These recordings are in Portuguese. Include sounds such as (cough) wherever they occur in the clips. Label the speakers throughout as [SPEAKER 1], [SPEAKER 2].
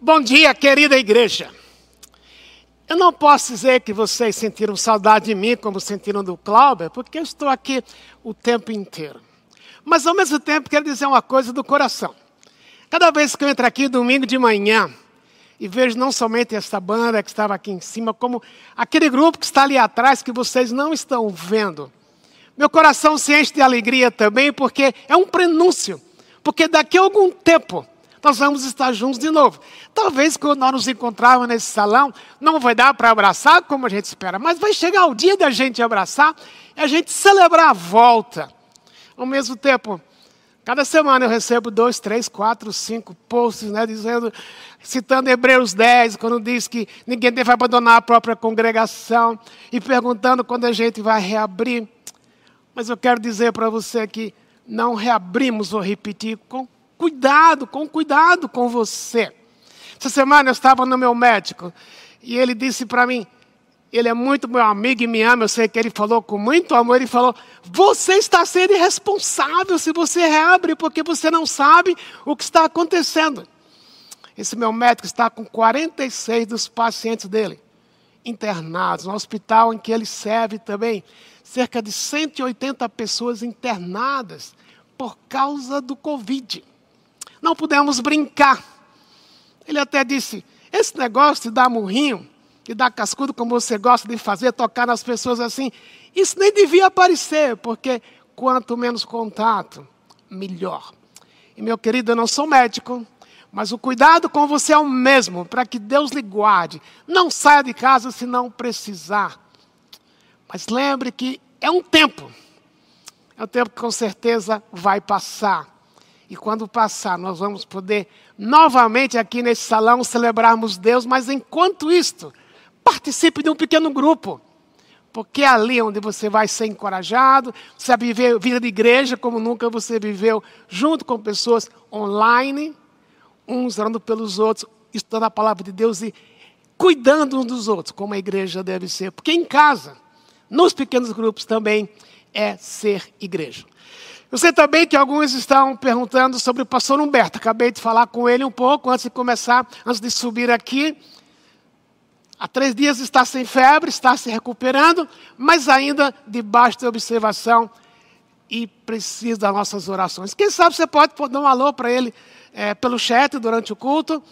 [SPEAKER 1] Bom dia, querida igreja. Eu não posso dizer que vocês sentiram saudade de mim como sentiram do Cláudio, porque eu estou aqui o tempo inteiro. Mas ao mesmo tempo quero dizer uma coisa do coração. Cada vez que eu entro aqui domingo de manhã e vejo não somente essa banda que estava aqui em cima, como aquele grupo que está ali atrás que vocês não estão vendo, meu coração se enche de alegria também, porque é um prenúncio. Porque daqui a algum tempo nós vamos estar juntos de novo. Talvez quando nós nos encontrarmos nesse salão, não vai dar para abraçar como a gente espera, mas vai chegar o dia da gente abraçar e a gente celebrar a volta. Ao mesmo tempo, cada semana eu recebo dois, três, quatro, cinco posts, né, dizendo, citando Hebreus 10, quando diz que ninguém deve abandonar a própria congregação, e perguntando quando a gente vai reabrir. Mas eu quero dizer para você que não reabrimos, vou repetir, com Cuidado, com cuidado com você. Essa semana eu estava no meu médico e ele disse para mim, ele é muito meu amigo e me ama, eu sei que ele falou com muito amor, ele falou, você está sendo irresponsável se você reabre, porque você não sabe o que está acontecendo. Esse meu médico está com 46 dos pacientes dele internados, no hospital em que ele serve também, cerca de 180 pessoas internadas por causa do Covid não pudemos brincar. Ele até disse: esse negócio de dar murrinho, de dar cascudo, como você gosta de fazer, tocar nas pessoas assim, isso nem devia aparecer, porque quanto menos contato, melhor. E meu querido, eu não sou médico, mas o cuidado com você é o mesmo, para que Deus lhe guarde. Não saia de casa se não precisar. Mas lembre que é um tempo. É um tempo que com certeza vai passar. E quando passar, nós vamos poder novamente aqui nesse salão celebrarmos Deus, mas enquanto isto, participe de um pequeno grupo. Porque é ali onde você vai ser encorajado, você vai viver vida de igreja como nunca você viveu, junto com pessoas online, uns orando pelos outros, estudando a palavra de Deus e cuidando uns dos outros, como a igreja deve ser. Porque em casa, nos pequenos grupos também é ser igreja. Eu sei também que alguns estão perguntando sobre o pastor Humberto. Acabei de falar com ele um pouco antes de começar, antes de subir aqui. Há três dias está sem febre, está se recuperando, mas ainda debaixo de observação e precisa das nossas orações. Quem sabe você pode dar um alô para ele é, pelo chat durante o culto.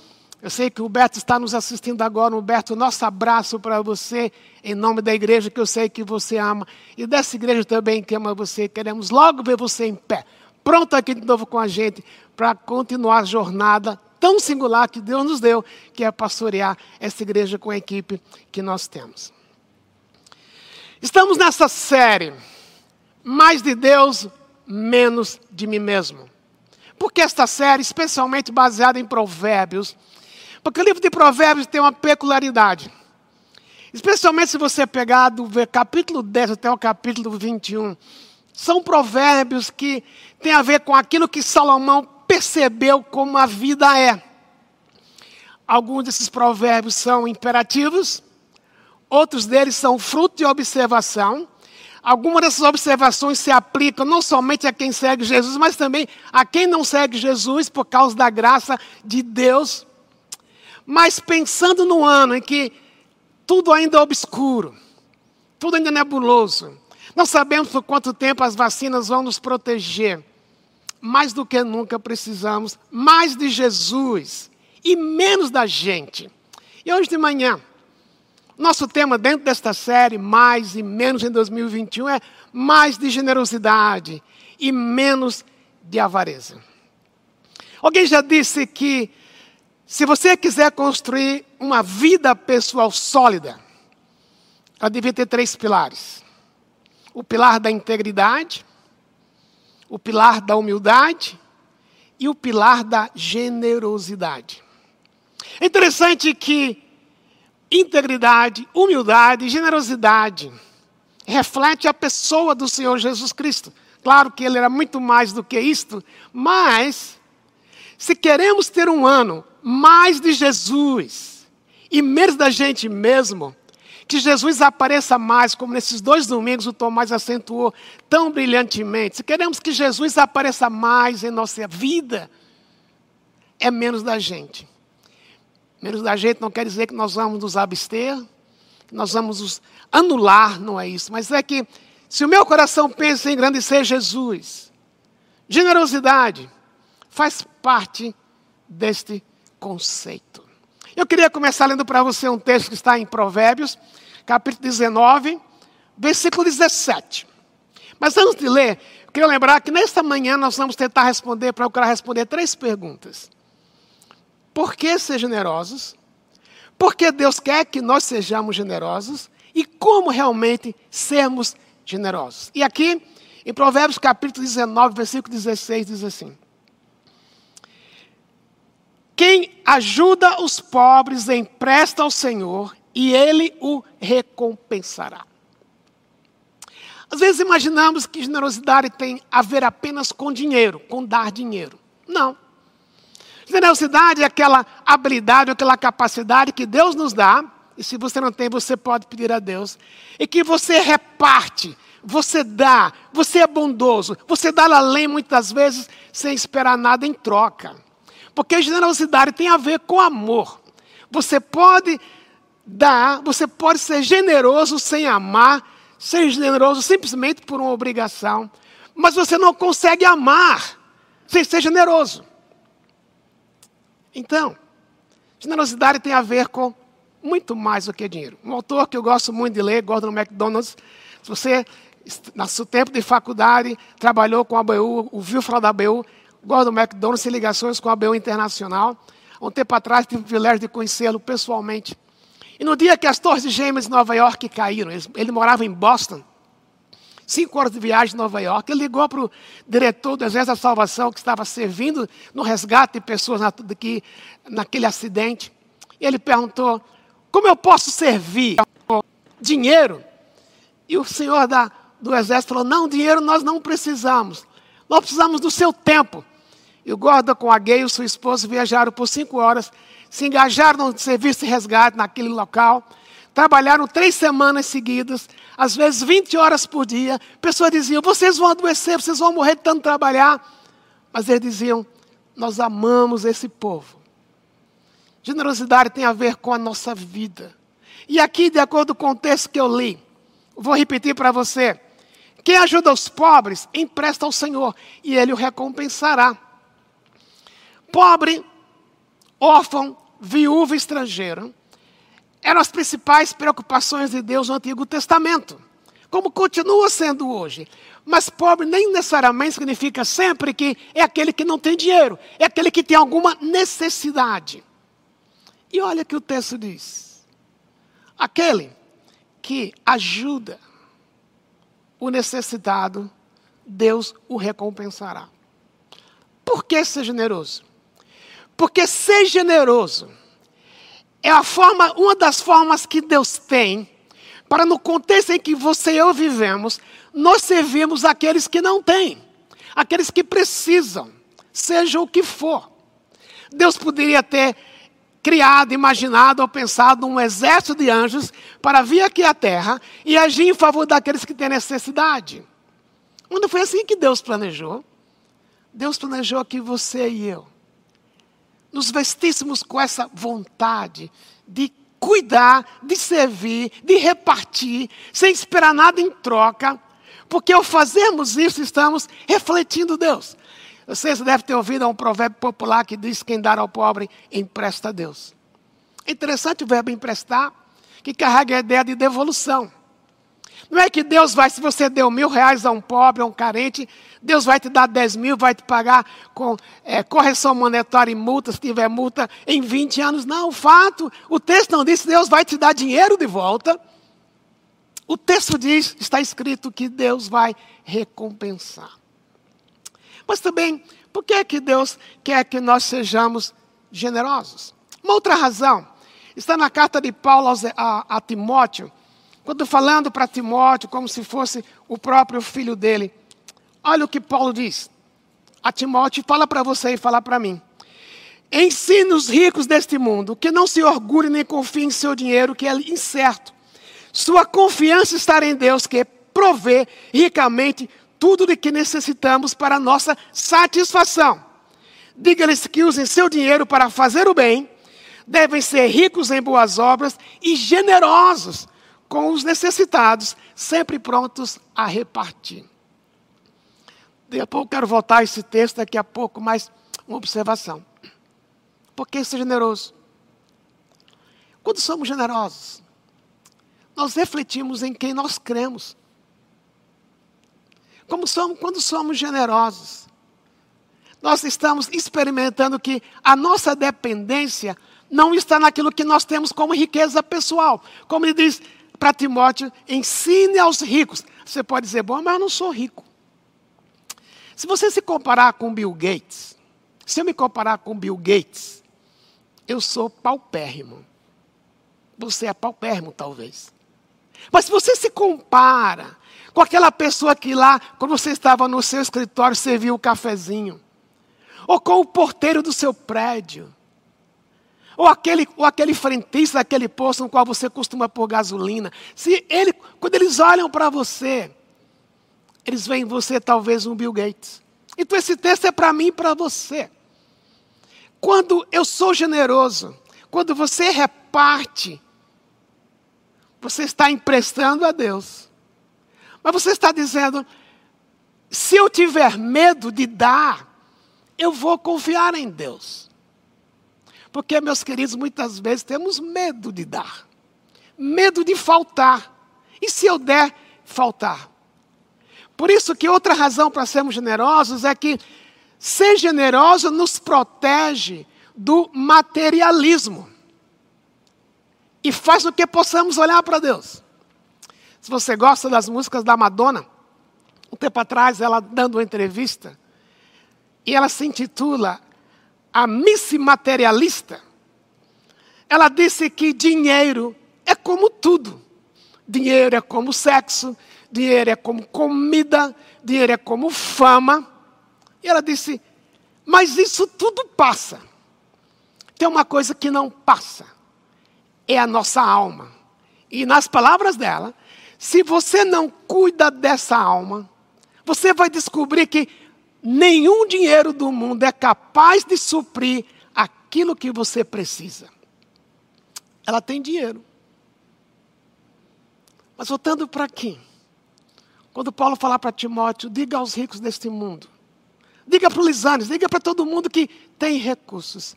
[SPEAKER 1] Eu sei que o Beto está nos assistindo agora. Humberto, nosso abraço para você, em nome da igreja que eu sei que você ama. E dessa igreja também que ama você. Queremos logo ver você em pé, pronto aqui de novo com a gente, para continuar a jornada tão singular que Deus nos deu, que é pastorear essa igreja com a equipe que nós temos. Estamos nessa série, Mais de Deus, Menos de Mim Mesmo. Porque esta série, especialmente baseada em Provérbios, porque o livro de Provérbios tem uma peculiaridade. Especialmente se você pegar do capítulo 10 até o capítulo 21. São provérbios que têm a ver com aquilo que Salomão percebeu como a vida é. Alguns desses provérbios são imperativos, outros deles são fruto de observação. Algumas dessas observações se aplicam não somente a quem segue Jesus, mas também a quem não segue Jesus por causa da graça de Deus. Mas pensando no ano em que tudo ainda é obscuro, tudo ainda é nebuloso, não sabemos por quanto tempo as vacinas vão nos proteger. Mais do que nunca precisamos mais de Jesus e menos da gente. E hoje de manhã, nosso tema dentro desta série, mais e menos em 2021, é mais de generosidade e menos de avareza. Alguém já disse que se você quiser construir uma vida pessoal sólida, ela devia ter três pilares: o pilar da integridade, o pilar da humildade e o pilar da generosidade. É interessante que integridade, humildade e generosidade reflete a pessoa do Senhor Jesus Cristo. Claro que ele era muito mais do que isto, mas se queremos ter um ano mais de Jesus e menos da gente mesmo, que Jesus apareça mais, como nesses dois domingos o Tomás acentuou tão brilhantemente. Se queremos que Jesus apareça mais em nossa vida, é menos da gente. Menos da gente não quer dizer que nós vamos nos abster, que nós vamos nos anular, não é isso. Mas é que se o meu coração pensa em engrandecer Jesus, generosidade faz parte deste conceito. Eu queria começar lendo para você um texto que está em Provérbios, capítulo 19, versículo 17. Mas antes de ler, eu queria lembrar que nesta manhã nós vamos tentar responder, quero responder três perguntas. Por que ser generosos? Por que Deus quer que nós sejamos generosos? E como realmente sermos generosos? E aqui, em Provérbios capítulo 19, versículo 16, diz assim: quem ajuda os pobres empresta ao Senhor e ele o recompensará. Às vezes imaginamos que generosidade tem a ver apenas com dinheiro, com dar dinheiro. Não. Generosidade é aquela habilidade, aquela capacidade que Deus nos dá, e se você não tem, você pode pedir a Deus, e que você reparte, você dá, você é bondoso, você dá além muitas vezes sem esperar nada em troca. Porque generosidade tem a ver com amor. Você pode dar, você pode ser generoso sem amar, ser generoso simplesmente por uma obrigação, mas você não consegue amar sem ser generoso. Então, generosidade tem a ver com muito mais do que dinheiro. Um autor que eu gosto muito de ler, Gordon MacDonald, se você, no seu tempo de faculdade, trabalhou com a ABU, ouviu falar da ABU, Gordon McDonald tem ligações com a ABU Internacional. Há um tempo atrás tive o privilégio de conhecê-lo pessoalmente. E no dia que as torres gêmeas de Nova York caíram, ele, ele morava em Boston, cinco horas de viagem de Nova York, ele ligou para o diretor do Exército da Salvação, que estava servindo no resgate de pessoas na, que, naquele acidente. E ele perguntou, como eu posso servir? Dinheiro? E o senhor da, do Exército falou, não, dinheiro nós não precisamos. Nós precisamos do seu tempo. E o Gordon com a Gay e sua esposa viajaram por cinco horas, se engajaram no serviço de resgate naquele local, trabalharam três semanas seguidas, às vezes 20 horas por dia. Pessoas diziam: vocês vão adoecer, vocês vão morrer de tanto trabalhar. Mas eles diziam: nós amamos esse povo. Generosidade tem a ver com a nossa vida. E aqui, de acordo com o texto que eu li, vou repetir para você. Quem ajuda os pobres, empresta ao Senhor e ele o recompensará. Pobre, órfão, viúva estrangeira eram as principais preocupações de Deus no Antigo Testamento, como continua sendo hoje. Mas pobre nem necessariamente significa sempre que é aquele que não tem dinheiro, é aquele que tem alguma necessidade. E olha que o texto diz: aquele que ajuda o necessitado, Deus o recompensará. Por que ser generoso? Porque ser generoso é a forma, uma das formas que Deus tem para no contexto em que você e eu vivemos, nós servimos aqueles que não têm, aqueles que precisam, seja o que for. Deus poderia ter criado, imaginado ou pensado um exército de anjos para vir aqui à terra e agir em favor daqueles que têm necessidade. Não foi assim que Deus planejou. Deus planejou que você e eu nos vestíssemos com essa vontade de cuidar, de servir, de repartir, sem esperar nada em troca, porque ao fazermos isso estamos refletindo Deus. Vocês devem ter ouvido um provérbio popular que diz: quem dá ao pobre, empresta a Deus. Interessante o verbo emprestar, que carrega a ideia de devolução. Não é que Deus vai, se você deu mil reais a um pobre, a um carente, Deus vai te dar dez mil, vai te pagar com é, correção monetária e multa, se tiver multa, em 20 anos. Não, o fato, o texto não diz que Deus vai te dar dinheiro de volta. O texto diz, está escrito que Deus vai recompensar. Mas também, por que é que Deus quer que nós sejamos generosos? Uma outra razão está na carta de Paulo a, a Timóteo, quando falando para Timóteo como se fosse o próprio filho dele. Olha o que Paulo diz. A Timóteo fala para você e fala para mim. Ensine os ricos deste mundo que não se orgulhem nem confiem em seu dinheiro, que é incerto. Sua confiança está em Deus, que provê ricamente tudo de que necessitamos para nossa satisfação. Diga-lhes que usem seu dinheiro para fazer o bem, devem ser ricos em boas obras e generosos com os necessitados, sempre prontos a repartir. Daqui a pouco quero voltar a esse texto, daqui a pouco, mais uma observação. Por que ser generoso? Quando somos generosos, nós refletimos em quem nós cremos. Como somos, quando somos generosos, nós estamos experimentando que a nossa dependência não está naquilo que nós temos como riqueza pessoal. Como ele diz para Timóteo, ensine aos ricos. Você pode dizer, bom, mas eu não sou rico. Se você se comparar com Bill Gates, se eu me comparar com Bill Gates, eu sou paupérrimo. Você é paupérrimo, talvez. Mas se você se compara com aquela pessoa que lá, quando você estava no seu escritório, serviu o cafezinho, ou com o porteiro do seu prédio, ou aquele, ou aquele frentista daquele posto no qual você costuma pôr gasolina. Se ele, quando eles olham para você, eles veem em você talvez um Bill Gates. Então esse texto é para mim e para você. Quando eu sou generoso, quando você reparte, você está emprestando a Deus. Mas você está dizendo: se eu tiver medo de dar, eu vou confiar em Deus. Porque, meus queridos, muitas vezes temos medo de dar, medo de faltar. E se eu der, faltar? Por isso que outra razão para sermos generosos é que ser generoso nos protege do materialismo e faz com que possamos olhar para Deus. Se você gosta das músicas da Madonna, um tempo atrás ela dando uma entrevista e ela se intitula a Miss Materialista, ela disse que dinheiro é como tudo. Dinheiro é como sexo, dinheiro é como comida, dinheiro é como fama. E ela disse: Mas isso tudo passa. Tem uma coisa que não passa: é a nossa alma. E nas palavras dela, se você não cuida dessa alma, você vai descobrir que nenhum dinheiro do mundo é capaz de suprir aquilo que você precisa. Ela tem dinheiro. Mas voltando para aqui, quando Paulo falar para Timóteo, diga aos ricos deste mundo, diga para o Lisanes, diga para todo mundo que tem recursos,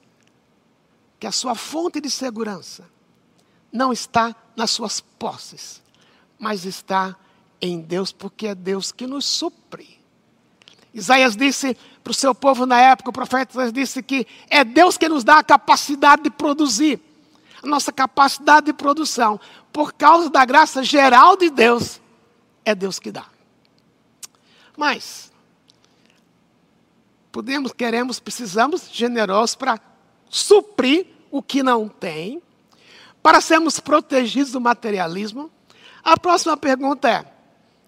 [SPEAKER 1] que a sua fonte de segurança não está nas suas posses, mas está em Deus, porque é Deus que nos supre. Isaías disse para o seu povo na época, o profeta disse que é Deus que nos dá a capacidade de produzir, a nossa capacidade de produção, por causa da graça geral de Deus, é Deus que dá. Mas, podemos, queremos, precisamos generosos para suprir o que não tem, para sermos protegidos do materialismo. A próxima pergunta é: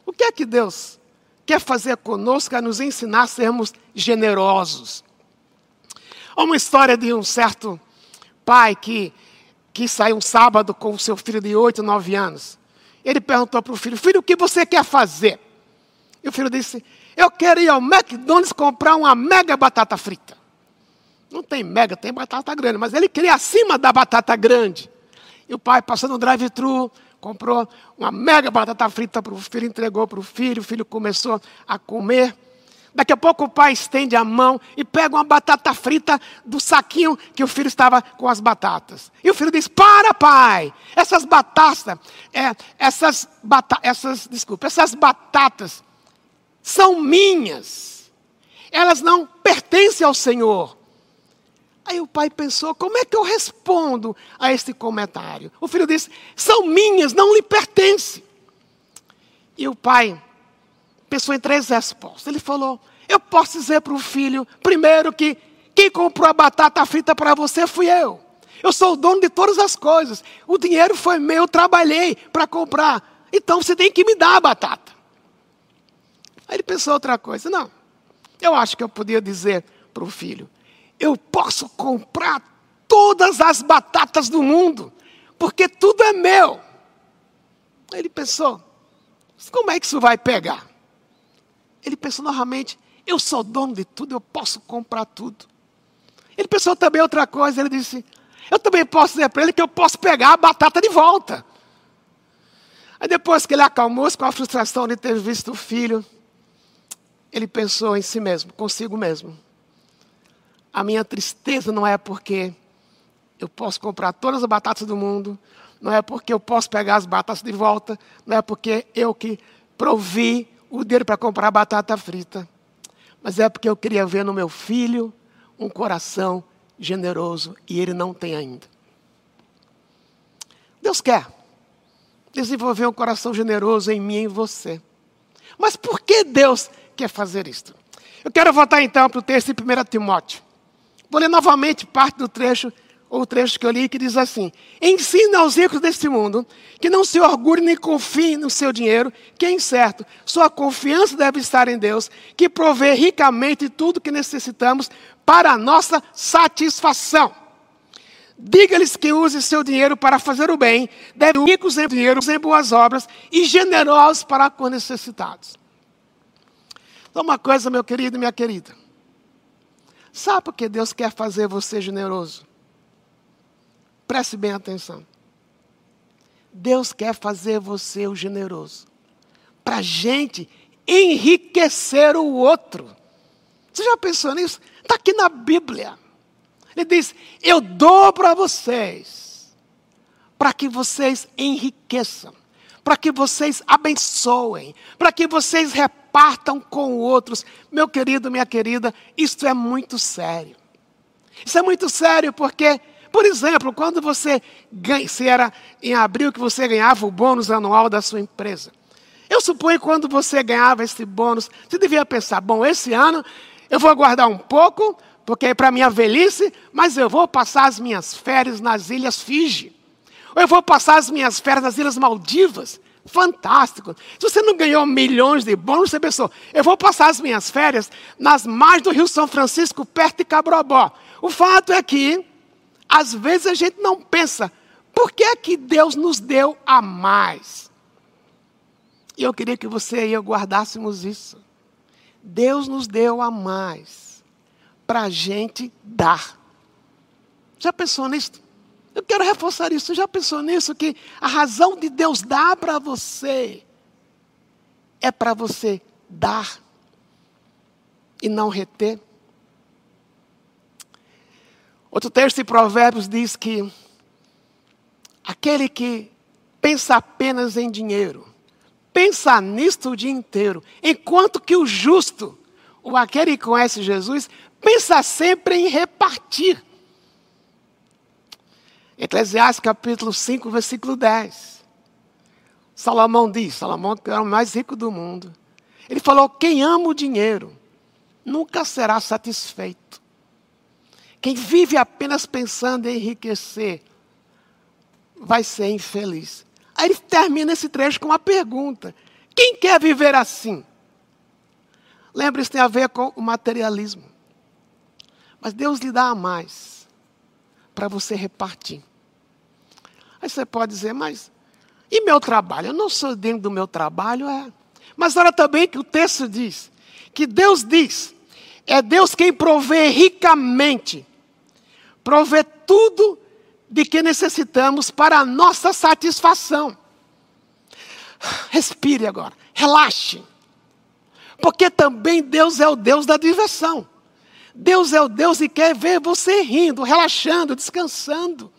[SPEAKER 1] o que é que Deus quer fazer conosco é nos ensinar a sermos generosos. Há uma história de um certo pai que, que saiu um sábado com o seu filho de 8, 9 anos. Ele perguntou para o filho: Filho, o que você quer fazer? E o filho disse: Eu quero ir ao McDonald's comprar uma mega batata frita. Não tem mega, tem batata grande, mas ele queria acima da batata grande. E o pai passando no drive-thru, comprou uma mega batata frita para o filho, entregou para o filho, o filho começou a comer. Daqui a pouco o pai estende a mão e pega uma batata frita do saquinho que o filho estava com as batatas. E o filho diz: Para, pai! Essas batatas, é, essas, bata, essas, desculpa, essas batatas são minhas. Elas não pertencem ao Senhor. Aí o pai pensou: como é que eu respondo a este comentário? O filho disse: são minhas, não lhe pertencem. E o pai pensou em três respostas. Ele falou: eu posso dizer para o filho, primeiro, que quem comprou a batata frita para você fui eu. Eu sou o dono de todas as coisas. O dinheiro foi meu, eu trabalhei para comprar. Então você tem que me dar a batata. Aí ele pensou outra coisa. Não, eu acho que eu podia dizer para o filho: eu posso comprar todas as batatas do mundo, porque tudo é meu. Ele pensou, como é que isso vai pegar? Ele pensou novamente, eu sou dono de tudo, eu posso comprar tudo. Ele pensou também outra coisa, ele disse, Eu também posso dizer para ele que eu posso pegar a batata de volta. Aí depois que ele acalmou-se com a frustração de ter visto o filho, ele pensou em si mesmo, consigo mesmo. A minha tristeza não é porque eu posso comprar todas as batatas do mundo, não é porque eu posso pegar as batatas de volta, não é porque eu que provi o dinheiro para comprar batata frita, mas é porque eu queria ver no meu filho um coração generoso e ele não tem ainda. Deus quer desenvolver um coração generoso em mim e em você. Mas por que Deus quer fazer isto? Eu quero voltar então para o texto de 1 Timóteo. Vou ler novamente parte do trecho o trecho que eu li que diz assim: Ensina aos ricos deste mundo que não se orgulhem nem confiem no seu dinheiro, que é incerto. Sua confiança deve estar em Deus, que provê ricamente tudo que necessitamos para a nossa satisfação. Diga-lhes que use seu dinheiro para fazer o bem, devem ricos em dinheiro, em boas obras e generosos para com necessitados. Então, uma coisa, meu querido e minha querida. Sabe por que Deus quer fazer você generoso? Preste bem atenção. Deus quer fazer você o generoso. Para a gente enriquecer o outro. Você já pensou nisso? Está aqui na Bíblia. Ele diz: Eu dou para vocês, para que vocês enriqueçam, para que vocês abençoem, para que vocês repartam com outros. Meu querido, minha querida, isto é muito sério. Isso é muito sério porque por exemplo, quando você ganha, se era em abril que você ganhava o bônus anual da sua empresa. Eu suponho que quando você ganhava esse bônus, você devia pensar: bom, esse ano eu vou guardar um pouco, porque é para minha velhice, mas eu vou passar as minhas férias nas Ilhas Fiji. Ou eu vou passar as minhas férias nas Ilhas Maldivas. Fantástico. Se você não ganhou milhões de bônus, você pensou, eu vou passar as minhas férias nas margens do Rio São Francisco, perto de Cabrobó. O fato é que às vezes a gente não pensa, por que é que Deus nos deu a mais? E eu queria que você e eu guardássemos isso. Deus nos deu a mais para a gente dar. Já pensou nisso? Eu quero reforçar isso. Já pensou nisso? Que a razão de Deus dar para você é para você dar e não reter. Outro texto de Provérbios diz que aquele que pensa apenas em dinheiro, pensa nisto o dia inteiro, enquanto que o justo, ou aquele que conhece Jesus, pensa sempre em repartir. Eclesiastes capítulo 5, versículo 10. Salomão diz, Salomão era o mais rico do mundo. Ele falou: quem ama o dinheiro nunca será satisfeito. Quem vive apenas pensando em enriquecer vai ser infeliz. Aí ele termina esse trecho com uma pergunta: quem quer viver assim? Lembre-se, tem a ver com o materialismo. Mas Deus lhe dá a mais para você repartir. Aí você pode dizer, mas e meu trabalho? Eu não sou dentro do meu trabalho, é. Mas olha também que o texto diz que Deus diz, é Deus quem provê ricamente prover tudo de que necessitamos para a nossa satisfação. Respire agora, relaxe. Porque também Deus é o Deus da diversão. Deus é o Deus e quer ver você rindo, relaxando, descansando.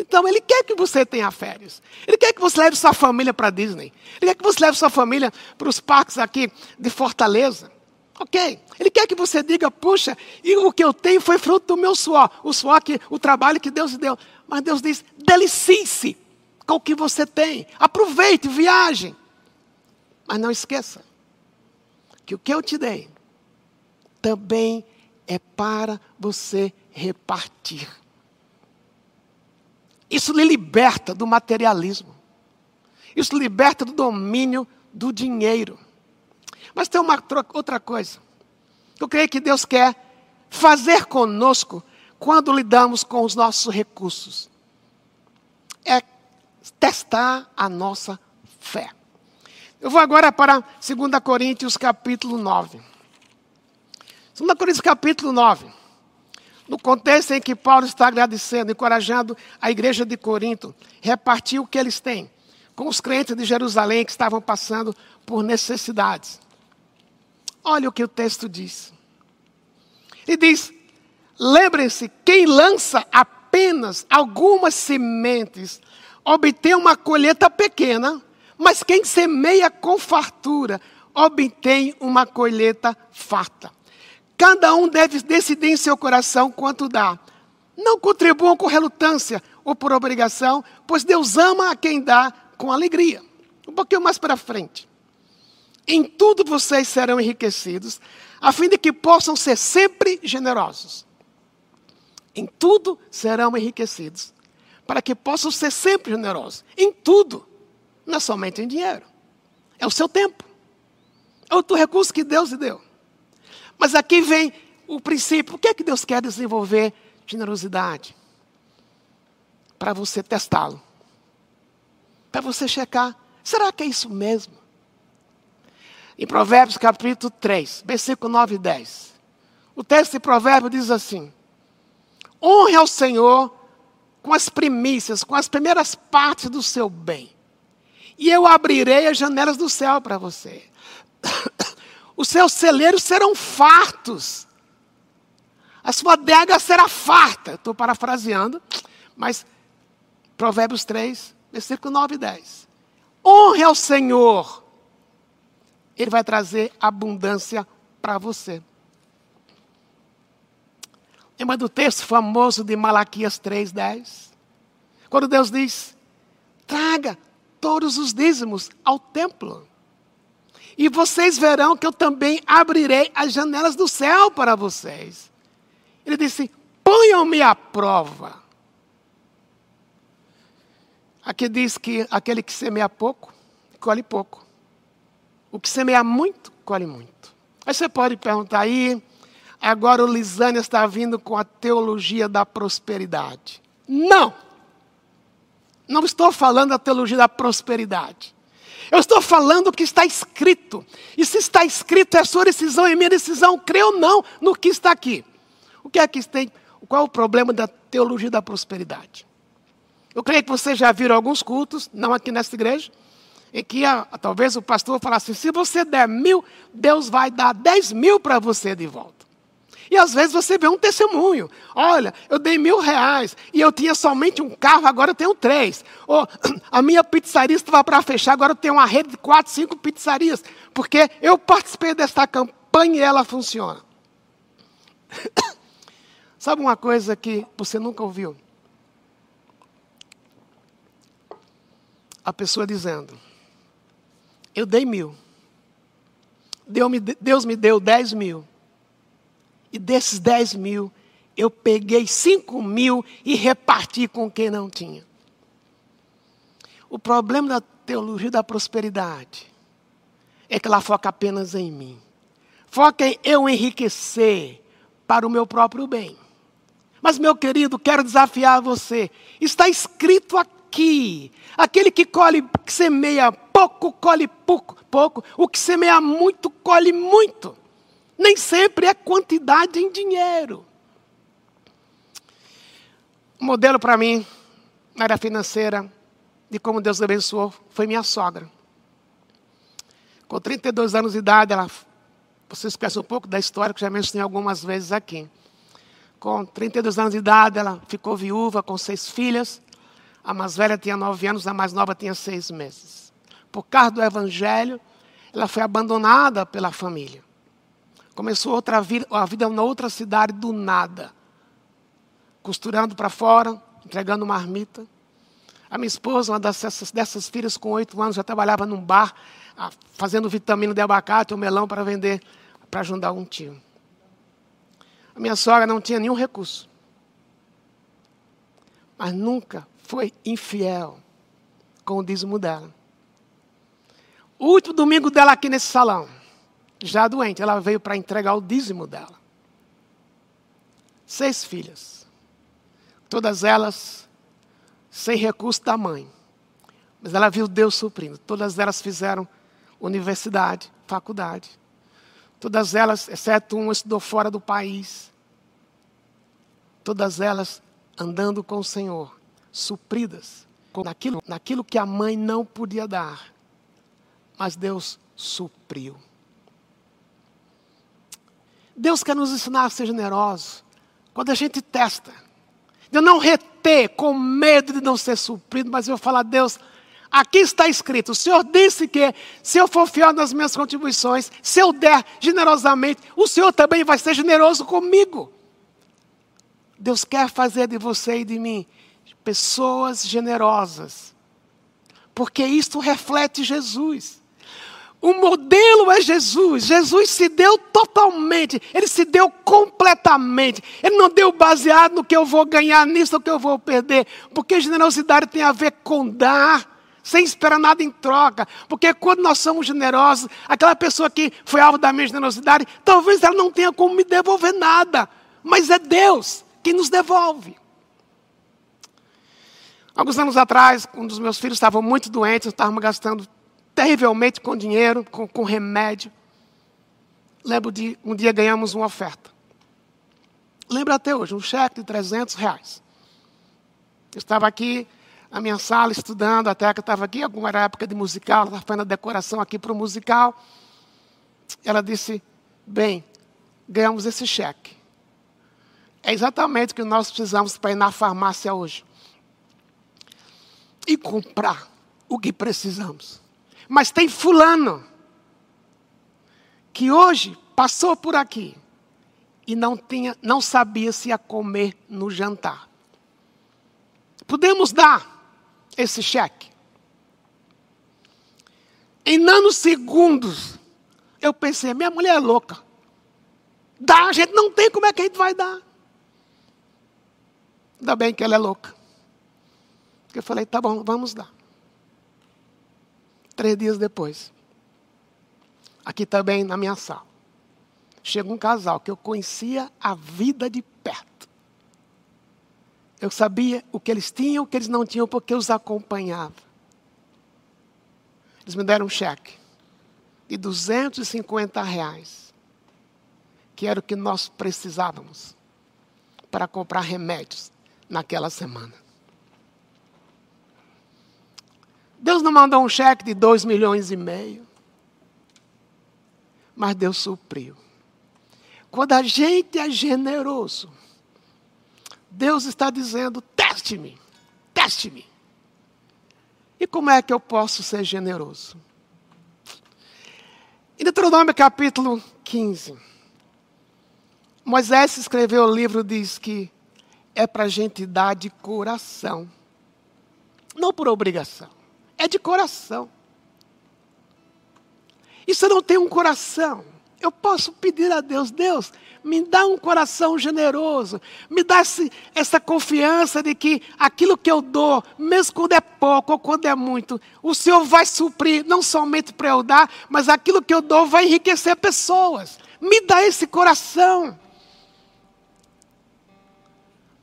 [SPEAKER 1] Então, Ele quer que você tenha férias. Ele quer que você leve sua família para Disney. Ele quer que você leve sua família para os parques aqui de Fortaleza. Ok. Ele quer que você diga, puxa, e o que eu tenho foi fruto do meu suor. O suor, que, o trabalho que Deus deu. Mas Deus diz, delicie-se com o que você tem. Aproveite, viaje. Mas não esqueça que o que eu te dei também é para você repartir. Isso lhe liberta do materialismo. Isso liberta do domínio do dinheiro. Mas tem uma outra coisa. Eu creio que Deus quer fazer conosco quando lidamos com os nossos recursos. É testar a nossa fé. Eu vou agora para 2 Coríntios capítulo 9. 2 Coríntios capítulo 9. No contexto em que Paulo está agradecendo, encorajando a igreja de Corinto, repartir o que eles têm com os crentes de Jerusalém que estavam passando por necessidades. Olha o que o texto diz. Ele diz: lembrem-se, quem lança apenas algumas sementes obtém uma colheita pequena, mas quem semeia com fartura obtém uma colheita farta. Cada um deve decidir em seu coração quanto dá. Não contribuam com relutância ou por obrigação, pois Deus ama a quem dá com alegria. Um pouquinho mais para frente. Em tudo vocês serão enriquecidos, a fim de que possam ser sempre generosos. Em tudo serão enriquecidos, para que possam ser sempre generosos. Em tudo, não é somente em dinheiro, é o seu tempo, é outro recurso que Deus lhe deu. Mas aqui vem o princípio: o que é que Deus quer desenvolver? Generosidade. Para você testá-lo. Para você checar: será que é isso mesmo? Em Provérbios capítulo 3, versículo 9 e 10. O texto de Provérbios diz assim: Honre ao Senhor com as primícias, com as primeiras partes do seu bem. E eu abrirei as janelas do céu para você. Os seus celeiros serão fartos. A sua adega será farta. Estou parafraseando, mas Provérbios 3, versículo 9 e 10. Honre ao Senhor, Ele vai trazer abundância para você. Lembra do texto famoso de Malaquias 3, 10? Quando Deus diz: traga todos os dízimos ao templo. E vocês verão que eu também abrirei as janelas do céu para vocês. Ele disse: ponham-me à prova. Aqui diz que aquele que semeia pouco, colhe pouco. O que semeia muito, colhe muito. Aí você pode perguntar aí, agora o Lisânia está vindo com a teologia da prosperidade. Não! Não estou falando da teologia da prosperidade. Eu estou falando o que está escrito. E se está escrito, é sua decisão, é minha decisão, creio ou não no que está aqui. O que é que tem? Qual é o problema da teologia da prosperidade? Eu creio que vocês já viram alguns cultos, não aqui nesta igreja, em que a, talvez o pastor falasse: se você der mil, Deus vai dar dez mil para você de volta. E às vezes você vê um testemunho. Olha, eu dei mil reais e eu tinha somente um carro, agora eu tenho três. Ou (clears throat) a minha pizzaria estava para fechar, agora eu tenho uma rede de quatro, cinco pizzarias. Porque eu participei desta campanha e ela funciona. (coughs) Sabe uma coisa que você nunca ouviu? A pessoa dizendo: Eu dei mil. Deus me deu dez mil. E desses 10 mil, eu peguei 5 mil e reparti com quem não tinha. O problema da teologia da prosperidade é que ela foca apenas em mim. Foca em eu enriquecer para o meu próprio bem. Mas, meu querido, quero desafiar você. Está escrito aqui: aquele que colhe, que semeia pouco, colhe pouco, pouco. O que semeia muito, colhe muito nem sempre é quantidade em dinheiro. O modelo para mim, na área financeira, de como Deus abençoou, foi minha sogra. Com 32 anos de idade, ela, vocês conhecem um pouco da história, que já mencionei algumas vezes aqui. Com 32 anos de idade, ela ficou viúva com seis filhas. A mais velha tinha nove anos, a mais nova tinha seis meses. Por causa do evangelho, ela foi abandonada pela família. Começou outra vida, a vida na outra cidade do nada. Costurando para fora, entregando marmita. A minha esposa, uma dessas, dessas filhas com oito anos, já trabalhava num bar, fazendo vitamina de abacate ou melão para vender, para ajudar um tio. A minha sogra não tinha nenhum recurso. Mas nunca foi infiel com o dízimo dela. O último domingo dela aqui nesse salão já doente. Ela veio para entregar o dízimo dela. Seis filhas. Todas elas sem recurso da mãe. Mas ela viu Deus suprindo. Todas elas fizeram universidade, faculdade. Todas elas, exceto uma, estudou fora do país. todas elas andando com o Senhor, supridas naquilo, naquilo que a mãe não podia dar, mas Deus supriu. Deus quer nos ensinar a ser generosos quando a gente testa, eu não reter com medo de não ser suprido, mas eu falar, Deus, aqui está escrito: o Senhor disse que se eu for fiel nas minhas contribuições, se eu der generosamente, o Senhor também vai ser generoso comigo. Deus quer fazer de você e de mim pessoas generosas, porque isto reflete Jesus. O modelo é Jesus. Jesus se deu totalmente, ele se deu completamente. Ele não deu baseado no que eu vou ganhar nisso ou que eu vou perder, porque generosidade tem a ver com dar sem esperar nada em troca. Porque quando nós somos generosos, aquela pessoa que foi alvo da minha generosidade, talvez ela não tenha como me devolver nada, mas é Deus que nos devolve. Alguns anos atrás, um dos meus filhos estava muito doente, estávamos gastando terrivelmente com dinheiro, com, com remédio. Lembro de um dia ganhamos uma oferta. Lembro até hoje, um cheque de 300 reais. Eu estava aqui na minha sala estudando, até que estava aqui, alguma época de musical, estava fazendo a decoração aqui para o musical. Ela disse: Bem, ganhamos esse cheque. É exatamente o que nós precisamos para ir na farmácia hoje e comprar o que precisamos. Mas tem fulano que hoje passou por aqui e não tinha, não sabia se ia comer no jantar. Podemos dar esse cheque? Em nanosegundos, eu pensei, minha mulher é louca. Dá, a gente não tem, como é que a gente vai dar? Ainda bem que ela é louca. Eu falei, tá bom, vamos dar. Três dias depois, aqui também na minha sala, chega um casal que eu conhecia a vida de perto. Eu sabia o que eles tinham, o que eles não tinham, porque eu os acompanhava. Eles me deram um cheque de 250 reais, que era o que nós precisávamos para comprar remédios naquela semana. Deus não mandou um cheque de dois milhões e meio. Mas Deus supriu. Quando a gente é generoso, Deus está dizendo: teste-me, teste-me. E como é que eu posso ser generoso? Em Deuteronômio capítulo 15, Moisés escreveu o livro, diz que é para a gente dar de coração, não por obrigação é de coração. E se eu não tenho um coração, eu posso pedir a Deus, Deus, me dá um coração generoso, me dá essa confiança de que aquilo que eu dou, mesmo quando é pouco ou quando é muito, o Senhor vai suprir, não somente para eu dar, mas aquilo que eu dou vai enriquecer pessoas. Me dá esse coração.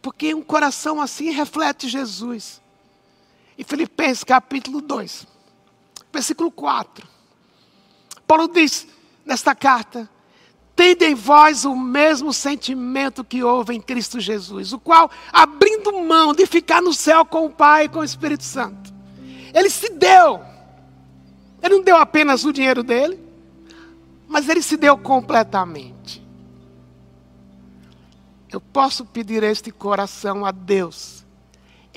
[SPEAKER 1] Porque um coração assim reflete Jesus. Em Filipenses capítulo 2, versículo 4. Paulo diz nesta carta: Tende em vós o mesmo sentimento que houve em Cristo Jesus, o qual, abrindo mão de ficar no céu com o Pai e com o Espírito Santo, ele se deu. Ele não deu apenas o dinheiro dele, mas ele se deu completamente. Eu posso pedir este coração a Deus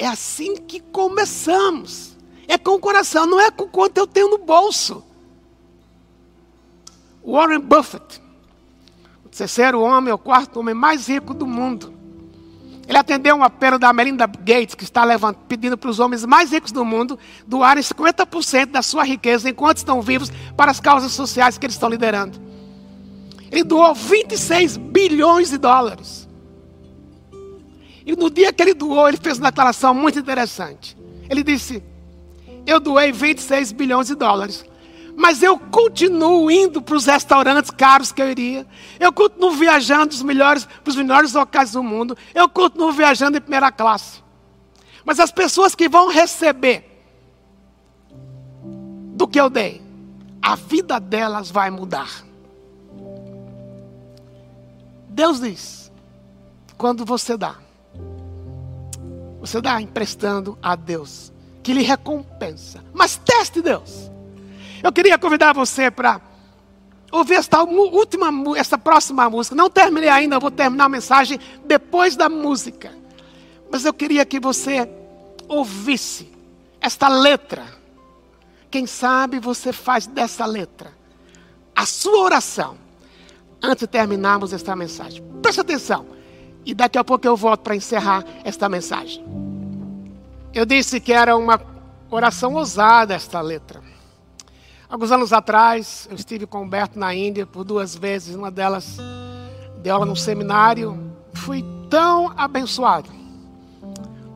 [SPEAKER 1] é assim que começamos. É com o coração, não é com quanto eu tenho no bolso. Warren Buffett, o terceiro homem, o quarto homem mais rico do mundo. Ele atendeu um apelo da Melinda Gates, que está levant, pedindo para os homens mais ricos do mundo doarem 50% da sua riqueza enquanto estão vivos para as causas sociais que eles estão liderando. Ele doou 26 bilhões de dólares. E no dia que ele doou, ele fez uma declaração muito interessante. Ele disse: Eu doei 26 bilhões de dólares. Mas eu continuo indo para os restaurantes caros que eu iria. Eu continuo viajando dos melhores, para os melhores locais do mundo. Eu continuo viajando em primeira classe. Mas as pessoas que vão receber do que eu dei, a vida delas vai mudar. Deus diz: quando você dá, você está emprestando a Deus, que lhe recompensa. Mas teste Deus. Eu queria convidar você para ouvir esta última, esta próxima música. Não terminei ainda, vou terminar a mensagem depois da música. Mas eu queria que você ouvisse esta letra. Quem sabe você faz dessa letra a sua oração antes de terminarmos esta mensagem. Preste atenção. E daqui a pouco eu volto para encerrar esta mensagem. Eu disse que era uma oração ousada esta letra. Alguns anos atrás, eu estive com o Humberto na Índia por duas vezes. Uma delas deu aula num seminário. Fui tão abençoado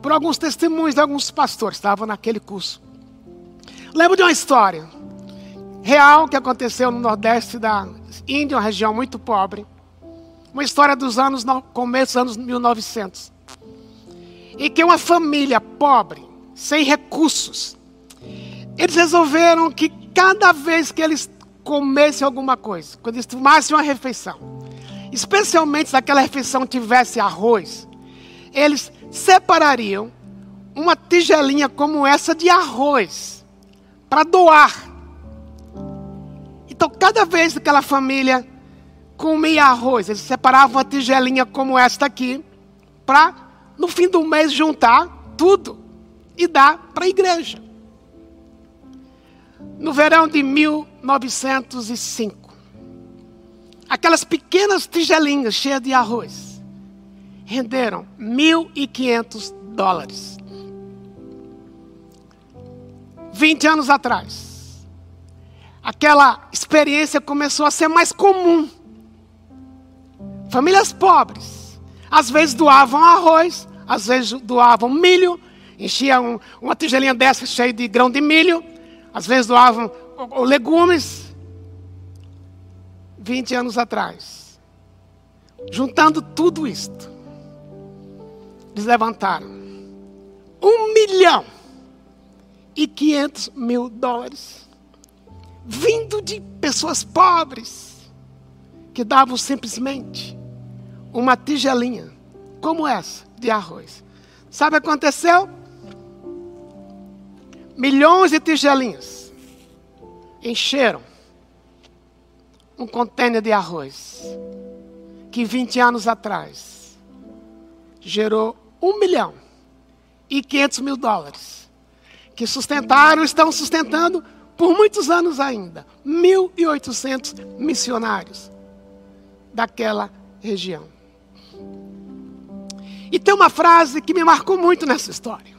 [SPEAKER 1] por alguns testemunhos de alguns pastores que estavam naquele curso. Lembro de uma história real que aconteceu no nordeste da Índia, uma região muito pobre. Uma história dos anos, começo dos anos 1900. E que uma família pobre, sem recursos, eles resolveram que cada vez que eles comessem alguma coisa, quando eles tomassem uma refeição, especialmente se aquela refeição tivesse arroz, eles separariam uma tigelinha como essa de arroz para doar. Então, cada vez que aquela família comia arroz, eles separavam uma tigelinha como esta aqui, para no fim do mês juntar tudo e dar para a igreja no verão de 1905. Aquelas pequenas tigelinhas cheias de arroz renderam 1.500 dólares. 20 anos atrás, aquela experiência começou a ser mais comum. Famílias pobres, às vezes doavam arroz, às vezes doavam milho, enchiam uma tigelinha dessa cheia de grão de milho às vezes doavam legumes. 20 anos atrás. Juntando tudo isto, eles levantaram um milhão e quinhentos mil dólares, vindo de pessoas pobres, que davam simplesmente uma tigelinha, como essa, de arroz. Sabe o que aconteceu? milhões de tigelinhas encheram um contêiner de arroz que 20 anos atrás gerou um milhão e 500 mil dólares que sustentaram, estão sustentando por muitos anos ainda 1.800 missionários daquela região. E tem uma frase que me marcou muito nessa história.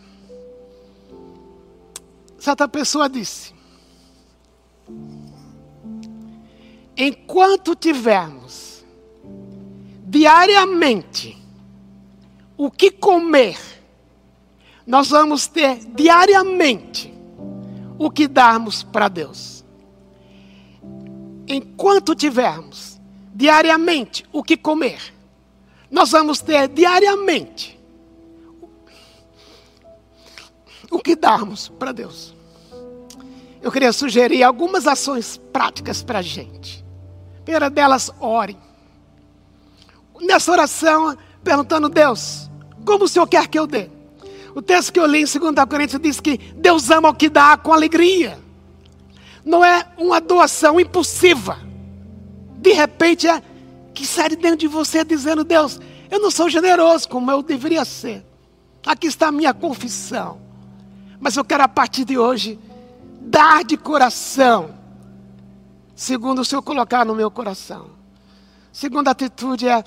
[SPEAKER 1] Certa pessoa disse: Enquanto tivermos diariamente o que comer, nós vamos ter diariamente o que darmos para Deus. Enquanto tivermos diariamente o que comer, nós vamos ter diariamente o que darmos para Deus. Eu queria sugerir algumas ações práticas para a gente. primeira delas, ore. Nessa oração, perguntando, Deus, como o Senhor quer que eu dê? O texto que eu li em 2 Coríntios diz que Deus ama o que dá com alegria. Não é uma doação impulsiva. De repente é que sai de dentro de você dizendo, Deus, eu não sou generoso como eu deveria ser. Aqui está a minha confissão. Mas eu quero a partir de hoje dar de coração, segundo o Senhor colocar no meu coração. Segunda atitude é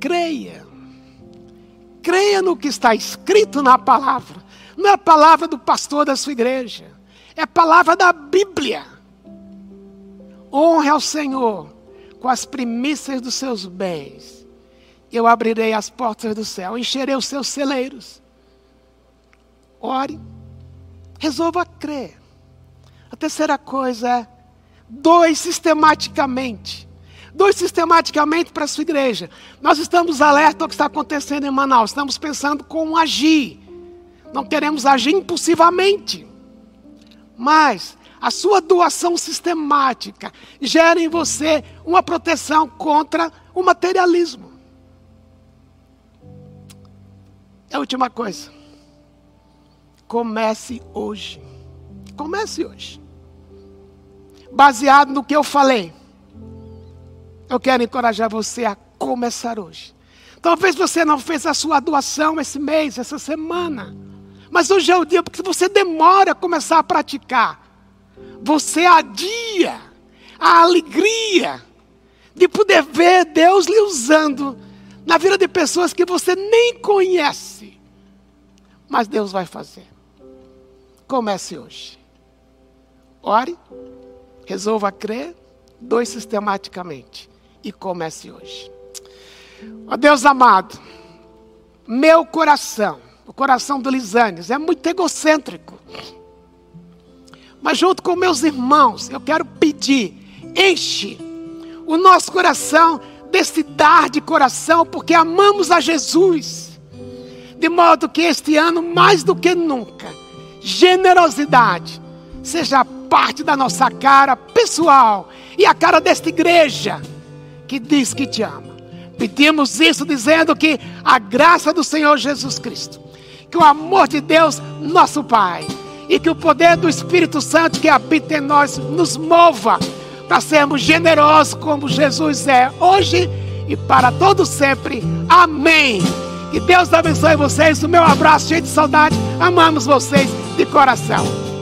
[SPEAKER 1] creia. Creia no que está escrito na palavra. Não é a palavra do pastor da sua igreja, é a palavra da Bíblia. Honre ao Senhor com as primícias dos seus bens. Eu abrirei as portas do céu, encherei os seus celeiros ore, resolva crer. A terceira coisa é doe sistematicamente. Doe sistematicamente para a sua igreja. Nós estamos alerta ao que está acontecendo em Manaus. Estamos pensando como agir. Não queremos agir impulsivamente. Mas a sua doação sistemática gera em você uma proteção contra o materialismo. É a última coisa. Comece hoje. Comece hoje. Baseado no que eu falei. Eu quero encorajar você a começar hoje. Talvez você não fez a sua doação esse mês, essa semana. Mas hoje é o dia porque você demora a começar a praticar. Você adia a alegria de poder ver Deus lhe usando na vida de pessoas que você nem conhece. Mas Deus vai fazer. Comece hoje. Ore, resolva crer, doe sistematicamente e comece hoje. Ó Deus amado, meu coração, o coração do Lisanes é muito egocêntrico. Mas junto com meus irmãos, eu quero pedir, enche o nosso coração desse dar de coração, porque amamos a Jesus. De modo que este ano, mais do que nunca, generosidade seja parte da nossa cara pessoal e a cara desta igreja que diz que te ama. Pedimos isso dizendo que a graça do Senhor Jesus Cristo, que o amor de Deus, nosso Pai, e que o poder do Espírito Santo que habita em nós nos mova para sermos generosos como Jesus é hoje e para todo sempre. Amém. Que Deus abençoe vocês. O meu abraço cheio de saudade. Amamos vocês de coração.